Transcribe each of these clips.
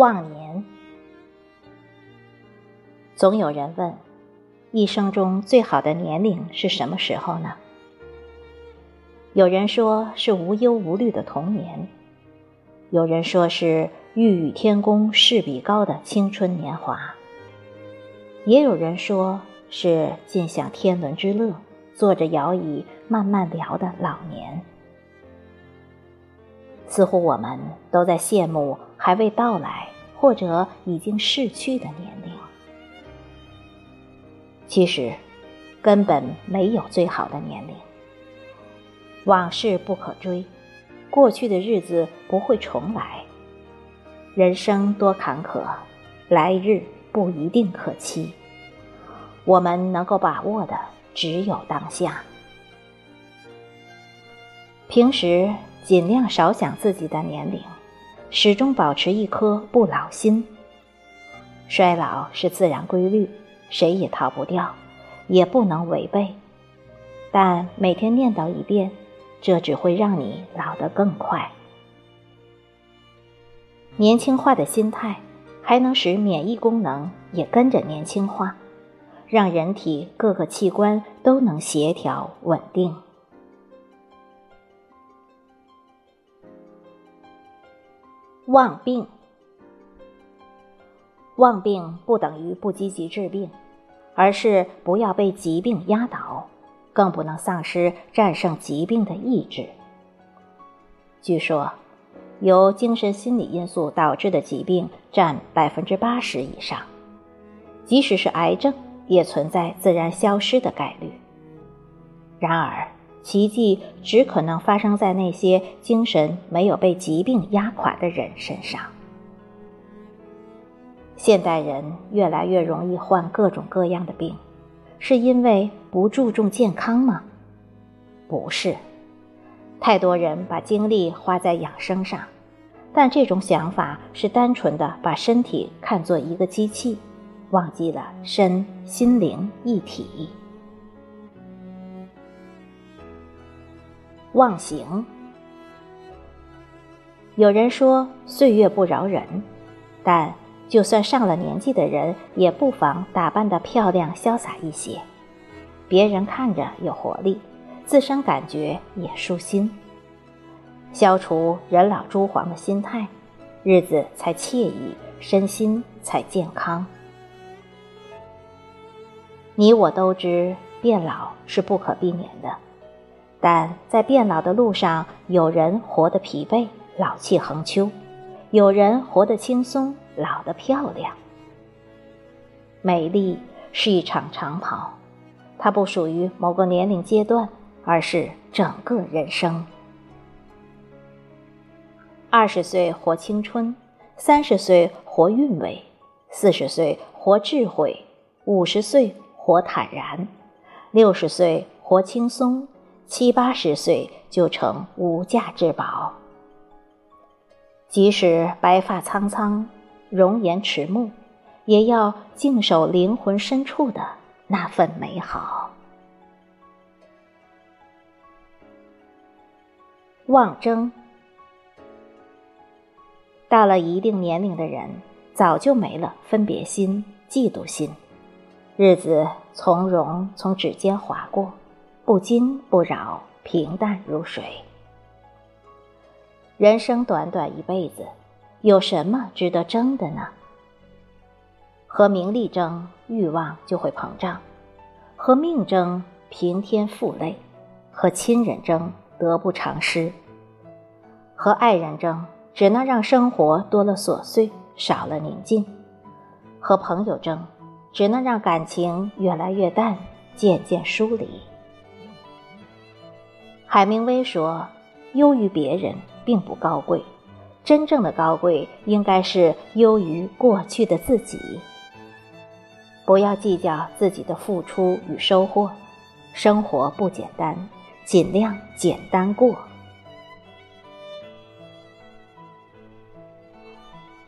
忘年，总有人问：一生中最好的年龄是什么时候呢？有人说是无忧无虑的童年，有人说是欲与天公试比高的青春年华，也有人说是尽享天伦之乐、坐着摇椅慢慢聊的老年。似乎我们都在羡慕还未到来或者已经逝去的年龄。其实，根本没有最好的年龄。往事不可追，过去的日子不会重来。人生多坎坷，来日不一定可期。我们能够把握的只有当下。平时。尽量少想自己的年龄，始终保持一颗不老心。衰老是自然规律，谁也逃不掉，也不能违背。但每天念叨一遍，这只会让你老得更快。年轻化的心态，还能使免疫功能也跟着年轻化，让人体各个器官都能协调稳定。忘病，忘病不等于不积极治病，而是不要被疾病压倒，更不能丧失战胜疾病的意志。据说，由精神心理因素导致的疾病占百分之八十以上，即使是癌症，也存在自然消失的概率。然而，奇迹只可能发生在那些精神没有被疾病压垮的人身上。现代人越来越容易患各种各样的病，是因为不注重健康吗？不是，太多人把精力花在养生上，但这种想法是单纯的把身体看作一个机器，忘记了身心灵一体。忘形。有人说岁月不饶人，但就算上了年纪的人，也不妨打扮得漂亮潇洒一些，别人看着有活力，自身感觉也舒心。消除人老珠黄的心态，日子才惬意，身心才健康。你我都知，变老是不可避免的。但在变老的路上，有人活得疲惫，老气横秋；有人活得轻松，老得漂亮。美丽是一场长跑，它不属于某个年龄阶段，而是整个人生。二十岁活青春，三十岁活韵味，四十岁活智慧，五十岁活坦然，六十岁活轻松。七八十岁就成无价之宝，即使白发苍苍、容颜迟暮，也要静守灵魂深处的那份美好。望争，到了一定年龄的人，早就没了分别心、嫉妒心，日子从容从指尖划过。不惊不扰，平淡如水。人生短短一辈子，有什么值得争的呢？和名利争，欲望就会膨胀；和命争，平添负累；和亲人争，得不偿失；和爱人争，只能让生活多了琐碎，少了宁静；和朋友争，只能让感情越来越淡，渐渐疏离。海明威说：“优于别人并不高贵，真正的高贵应该是优于过去的自己。不要计较自己的付出与收获，生活不简单，尽量简单过。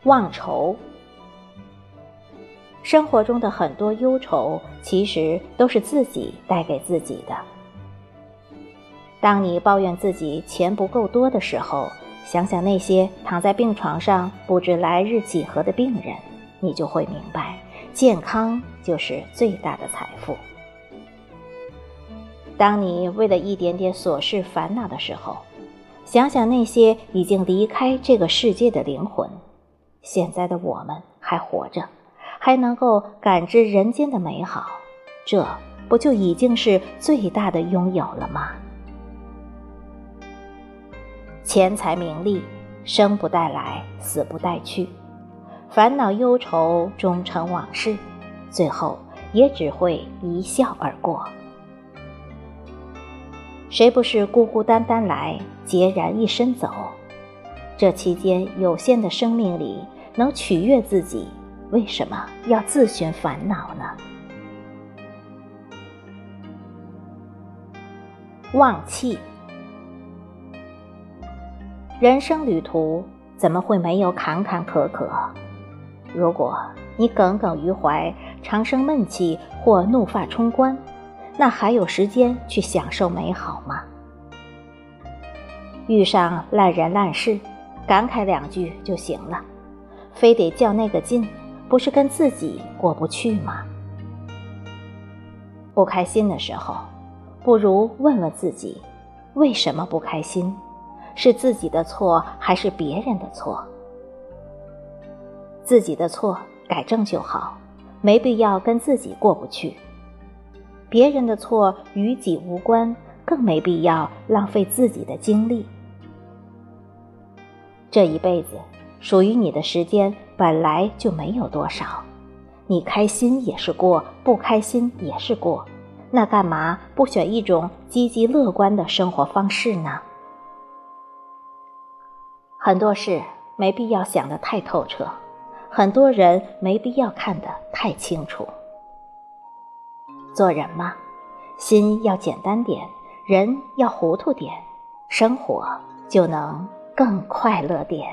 忘愁，生活中的很多忧愁，其实都是自己带给自己的。”当你抱怨自己钱不够多的时候，想想那些躺在病床上不知来日几何的病人，你就会明白，健康就是最大的财富。当你为了一点点琐事烦恼的时候，想想那些已经离开这个世界的灵魂，现在的我们还活着，还能够感知人间的美好，这不就已经是最大的拥有了吗？钱财名利，生不带来，死不带去，烦恼忧愁终成往事，最后也只会一笑而过。谁不是孤孤单单来，孑然一身走？这期间有限的生命里，能取悦自己，为什么要自寻烦恼呢？忘气。人生旅途怎么会没有坎坎坷坷？如果你耿耿于怀、常生闷气或怒发冲冠，那还有时间去享受美好吗？遇上烂人烂事，感慨两句就行了，非得较那个劲，不是跟自己过不去吗？不开心的时候，不如问问自己，为什么不开心？是自己的错还是别人的错？自己的错改正就好，没必要跟自己过不去。别人的错与己无关，更没必要浪费自己的精力。这一辈子属于你的时间本来就没有多少，你开心也是过，不开心也是过，那干嘛不选一种积极乐观的生活方式呢？很多事没必要想得太透彻，很多人没必要看得太清楚。做人嘛，心要简单点，人要糊涂点，生活就能更快乐点。